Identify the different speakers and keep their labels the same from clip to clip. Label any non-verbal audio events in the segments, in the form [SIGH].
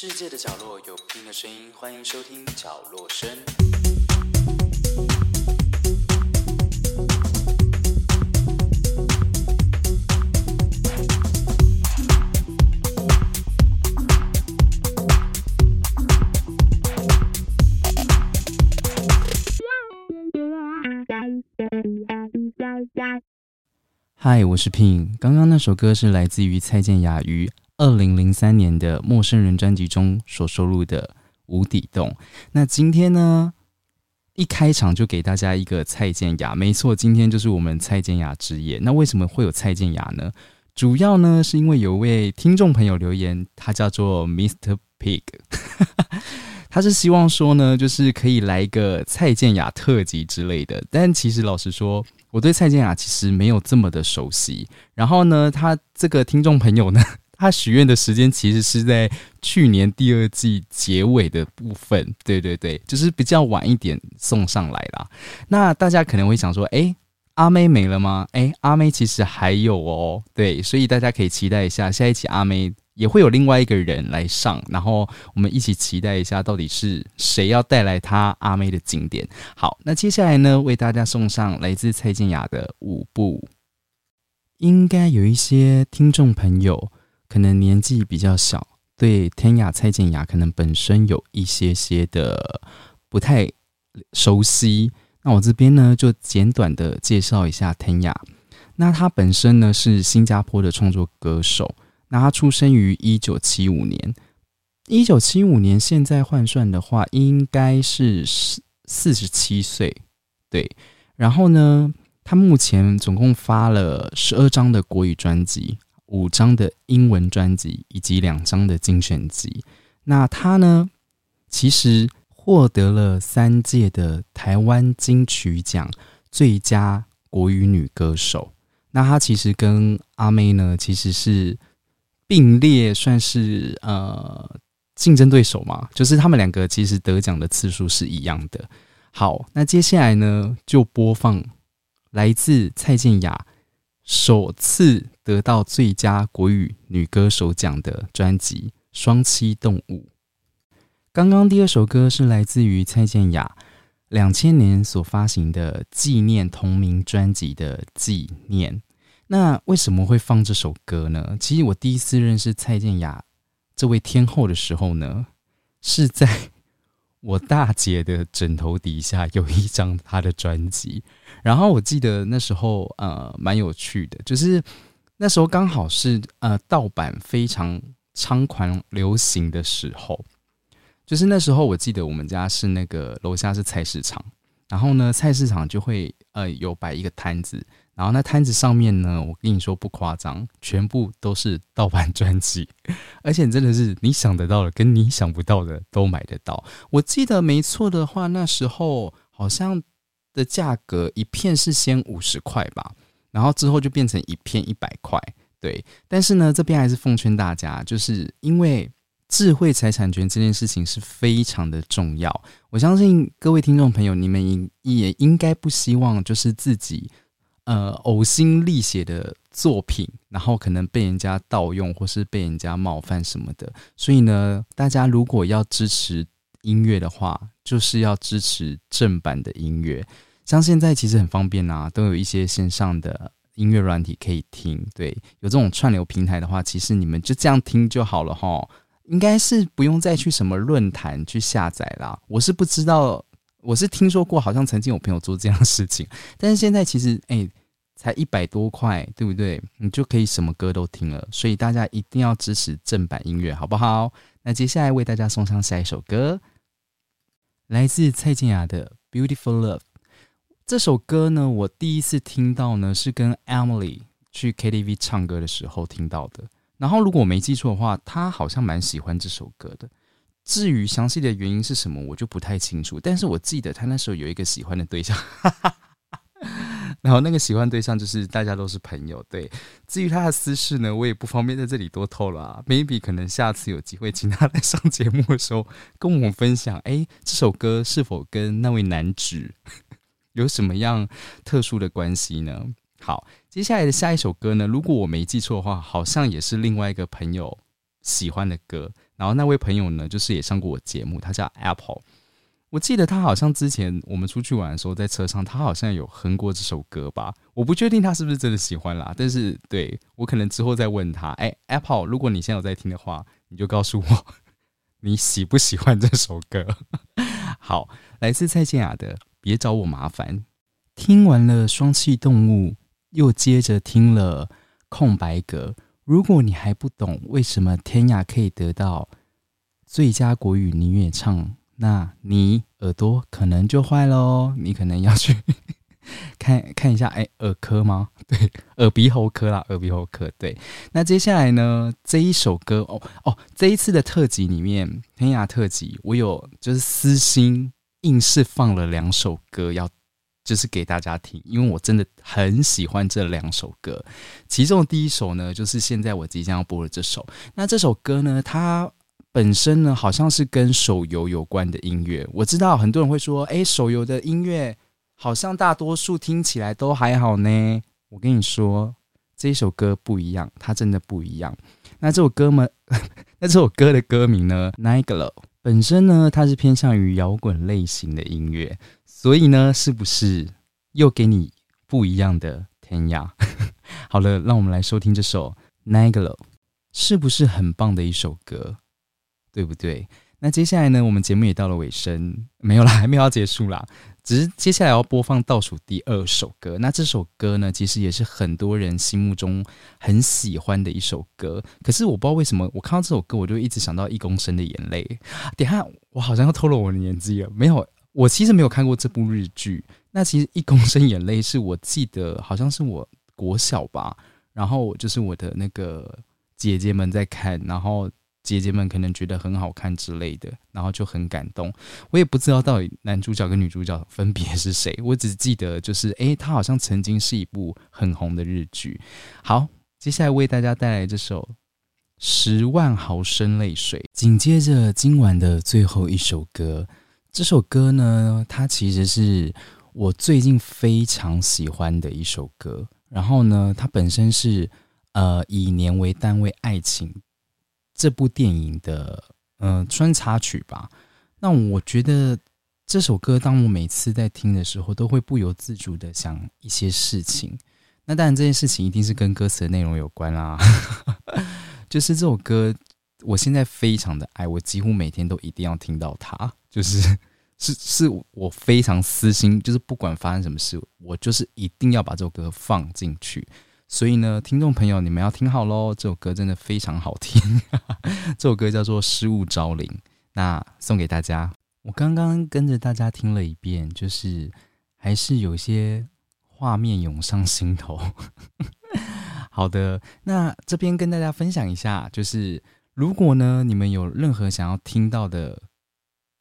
Speaker 1: 世界的角落有不同的声音，欢迎收听角落声。嗨，我是 Pin。刚刚那首歌是来自于蔡健雅与二零零三年的《陌生人》专辑中所收录的《无底洞》。那今天呢，一开场就给大家一个蔡健雅，没错，今天就是我们蔡健雅之夜。那为什么会有蔡健雅呢？主要呢是因为有位听众朋友留言，他叫做 Mr. Pig，[LAUGHS] 他是希望说呢，就是可以来一个蔡健雅特辑之类的。但其实老实说，我对蔡健雅其实没有这么的熟悉。然后呢，他这个听众朋友呢。他许愿的时间其实是在去年第二季结尾的部分，对对对，就是比较晚一点送上来啦。那大家可能会想说，哎，阿妹没了吗？哎，阿妹其实还有哦，对，所以大家可以期待一下下一期阿妹也会有另外一个人来上，然后我们一起期待一下到底是谁要带来他阿妹的经典。好，那接下来呢，为大家送上来自蔡健雅的舞步，应该有一些听众朋友。可能年纪比较小，对天雅蔡健雅可能本身有一些些的不太熟悉。那我这边呢，就简短的介绍一下天雅。那他本身呢是新加坡的创作歌手。那他出生于一九七五年，一九七五年现在换算的话，应该是四四十七岁。对，然后呢，他目前总共发了十二张的国语专辑。五张的英文专辑以及两张的精选集，那她呢，其实获得了三届的台湾金曲奖最佳国语女歌手。那她其实跟阿妹呢，其实是并列，算是呃竞争对手嘛，就是他们两个其实得奖的次数是一样的。好，那接下来呢，就播放来自蔡健雅。首次得到最佳国语女歌手奖的专辑《双栖动物》。刚刚第二首歌是来自于蔡健雅两千年所发行的纪念同名专辑的纪念。那为什么会放这首歌呢？其实我第一次认识蔡健雅这位天后的时候呢，是在。我大姐的枕头底下有一张她的专辑，[LAUGHS] 然后我记得那时候呃蛮有趣的，就是那时候刚好是呃盗版非常猖狂流行的时候，就是那时候我记得我们家是那个楼下是菜市场，然后呢菜市场就会呃有摆一个摊子。然后那摊子上面呢，我跟你说不夸张，全部都是盗版专辑，[LAUGHS] 而且真的是你想得到的，跟你想不到的都买得到。我记得没错的话，那时候好像的价格一片是先五十块吧，然后之后就变成一片一百块。对，但是呢，这边还是奉劝大家，就是因为智慧财产权这件事情是非常的重要。我相信各位听众朋友，你们应也应该不希望就是自己。呃，呕心沥血的作品，然后可能被人家盗用，或是被人家冒犯什么的。所以呢，大家如果要支持音乐的话，就是要支持正版的音乐。像现在其实很方便啊，都有一些线上的音乐软体可以听。对，有这种串流平台的话，其实你们就这样听就好了哈。应该是不用再去什么论坛去下载啦。我是不知道，我是听说过，好像曾经有朋友做这样的事情，但是现在其实，哎。才一百多块，对不对？你就可以什么歌都听了，所以大家一定要支持正版音乐，好不好？那接下来为大家送上下一首歌，来自蔡健雅的《Beautiful Love》。这首歌呢，我第一次听到呢，是跟 Emily 去 KTV 唱歌的时候听到的。然后如果我没记错的话，他好像蛮喜欢这首歌的。至于详细的原因是什么，我就不太清楚。但是我记得他那时候有一个喜欢的对象。[LAUGHS] 然后那个喜欢对象就是大家都是朋友，对。至于他的私事呢，我也不方便在这里多透露啊。Maybe 可能下次有机会请他来上节目的时候，跟我们分享，哎，这首歌是否跟那位男子 [LAUGHS] 有什么样特殊的关系呢？好，接下来的下一首歌呢，如果我没记错的话，好像也是另外一个朋友喜欢的歌。然后那位朋友呢，就是也上过我节目，他叫 Apple。我记得他好像之前我们出去玩的时候，在车上他好像有哼过这首歌吧？我不确定他是不是真的喜欢啦，但是对我可能之后再问他。哎，Apple，如果你现在有在听的话，你就告诉我 [LAUGHS] 你喜不喜欢这首歌。[LAUGHS] 好，来自蔡健雅的《别找我麻烦》。听完了双栖动物，又接着听了空白格。如果你还不懂为什么天涯可以得到最佳国语女演唱，那你耳朵可能就坏喽。你可能要去 [LAUGHS] 看看一下，哎，耳科吗？[LAUGHS] 对，耳鼻喉科啦，耳鼻喉科。对，那接下来呢？这一首歌哦哦，这一次的特辑里面，天涯特辑，我有就是私心硬是放了两首歌要。就是给大家听，因为我真的很喜欢这两首歌。其中的第一首呢，就是现在我即将要播的这首。那这首歌呢，它本身呢，好像是跟手游有关的音乐。我知道很多人会说，哎，手游的音乐好像大多数听起来都还好呢。我跟你说，这首歌不一样，它真的不一样。那这首歌呢，[LAUGHS] 那这首歌的歌名呢 n i g a l 本身呢，它是偏向于摇滚类型的音乐。所以呢，是不是又给你不一样的天涯？[LAUGHS] 好了，让我们来收听这首《Nagelo》，是不是很棒的一首歌？对不对？那接下来呢，我们节目也到了尾声，没有啦，[LAUGHS] 还没有要结束啦，只是接下来要播放倒数第二首歌。那这首歌呢，其实也是很多人心目中很喜欢的一首歌。可是我不知道为什么，我看到这首歌，我就一直想到《一公升的眼泪》。等下，我好像要透露我的年纪了，没有。我其实没有看过这部日剧。那其实《一公升眼泪》是我记得好像是我国小吧，然后就是我的那个姐姐们在看，然后姐姐们可能觉得很好看之类的，然后就很感动。我也不知道到底男主角跟女主角分别是谁，我只记得就是诶，他好像曾经是一部很红的日剧。好，接下来为大家带来这首《十万毫升泪水》，紧接着今晚的最后一首歌。这首歌呢，它其实是我最近非常喜欢的一首歌。然后呢，它本身是呃以年为单位爱情这部电影的嗯穿插曲吧。那我觉得这首歌，当我每次在听的时候，都会不由自主的想一些事情。那当然，这件事情一定是跟歌词的内容有关啦。[LAUGHS] 就是这首歌，我现在非常的爱，我几乎每天都一定要听到它。就是是是我非常私心，就是不管发生什么事，我就是一定要把这首歌放进去。所以呢，听众朋友，你们要听好喽，这首歌真的非常好听。[LAUGHS] 这首歌叫做《失物招领》，那送给大家。我刚刚跟着大家听了一遍，就是还是有些画面涌上心头。[LAUGHS] 好的，那这边跟大家分享一下，就是如果呢，你们有任何想要听到的。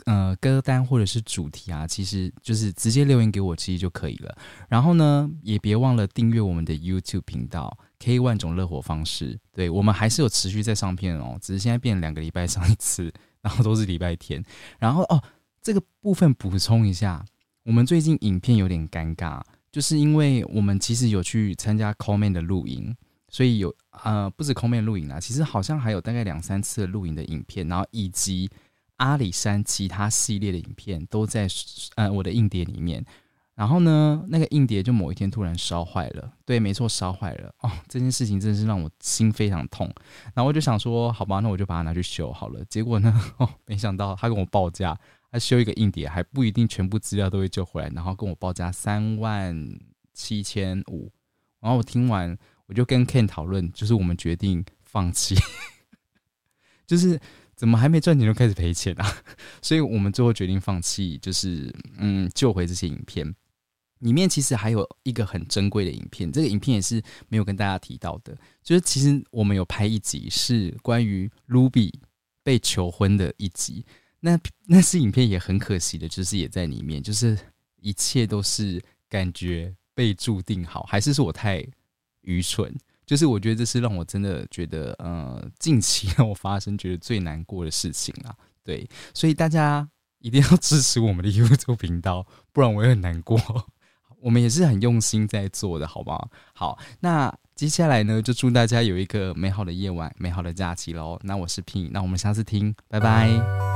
Speaker 1: 呃，歌单或者是主题啊，其实就是直接留言给我，其实就可以了。然后呢，也别忘了订阅我们的 YouTube 频道 K 万种热火方式。对我们还是有持续在上片哦，只是现在变两个礼拜上一次，[LAUGHS] 然后都是礼拜天。然后哦，这个部分补充一下，我们最近影片有点尴尬，就是因为我们其实有去参加 Comment 的录影，所以有呃不止 Coleman 录影啦，其实好像还有大概两三次录影的影片，然后以及。阿里山其他系列的影片都在呃我的硬碟里面，然后呢，那个硬碟就某一天突然烧坏了。对，没错，烧坏了哦。这件事情真是让我心非常痛。然后我就想说，好吧，那我就把它拿去修好了。结果呢，哦，没想到他跟我报价，他修一个硬碟还不一定全部资料都会救回来，然后跟我报价三万七千五。然后我听完，我就跟 Ken 讨论，就是我们决定放弃，就是。怎么还没赚钱就开始赔钱啊？[LAUGHS] 所以我们最后决定放弃，就是嗯救回这些影片。里面其实还有一个很珍贵的影片，这个影片也是没有跟大家提到的。就是其实我们有拍一集是关于 Ruby 被求婚的一集，那那是影片也很可惜的，就是也在里面，就是一切都是感觉被注定好，还是是我太愚蠢？就是我觉得这是让我真的觉得，呃，近期让我发生觉得最难过的事情啊。对，所以大家一定要支持我们的 [LAUGHS] YouTube 频道，不然我也很难过。[LAUGHS] 我们也是很用心在做的，好不好？好，那接下来呢，就祝大家有一个美好的夜晚、美好的假期喽。那我是 P，那我们下次听，拜拜。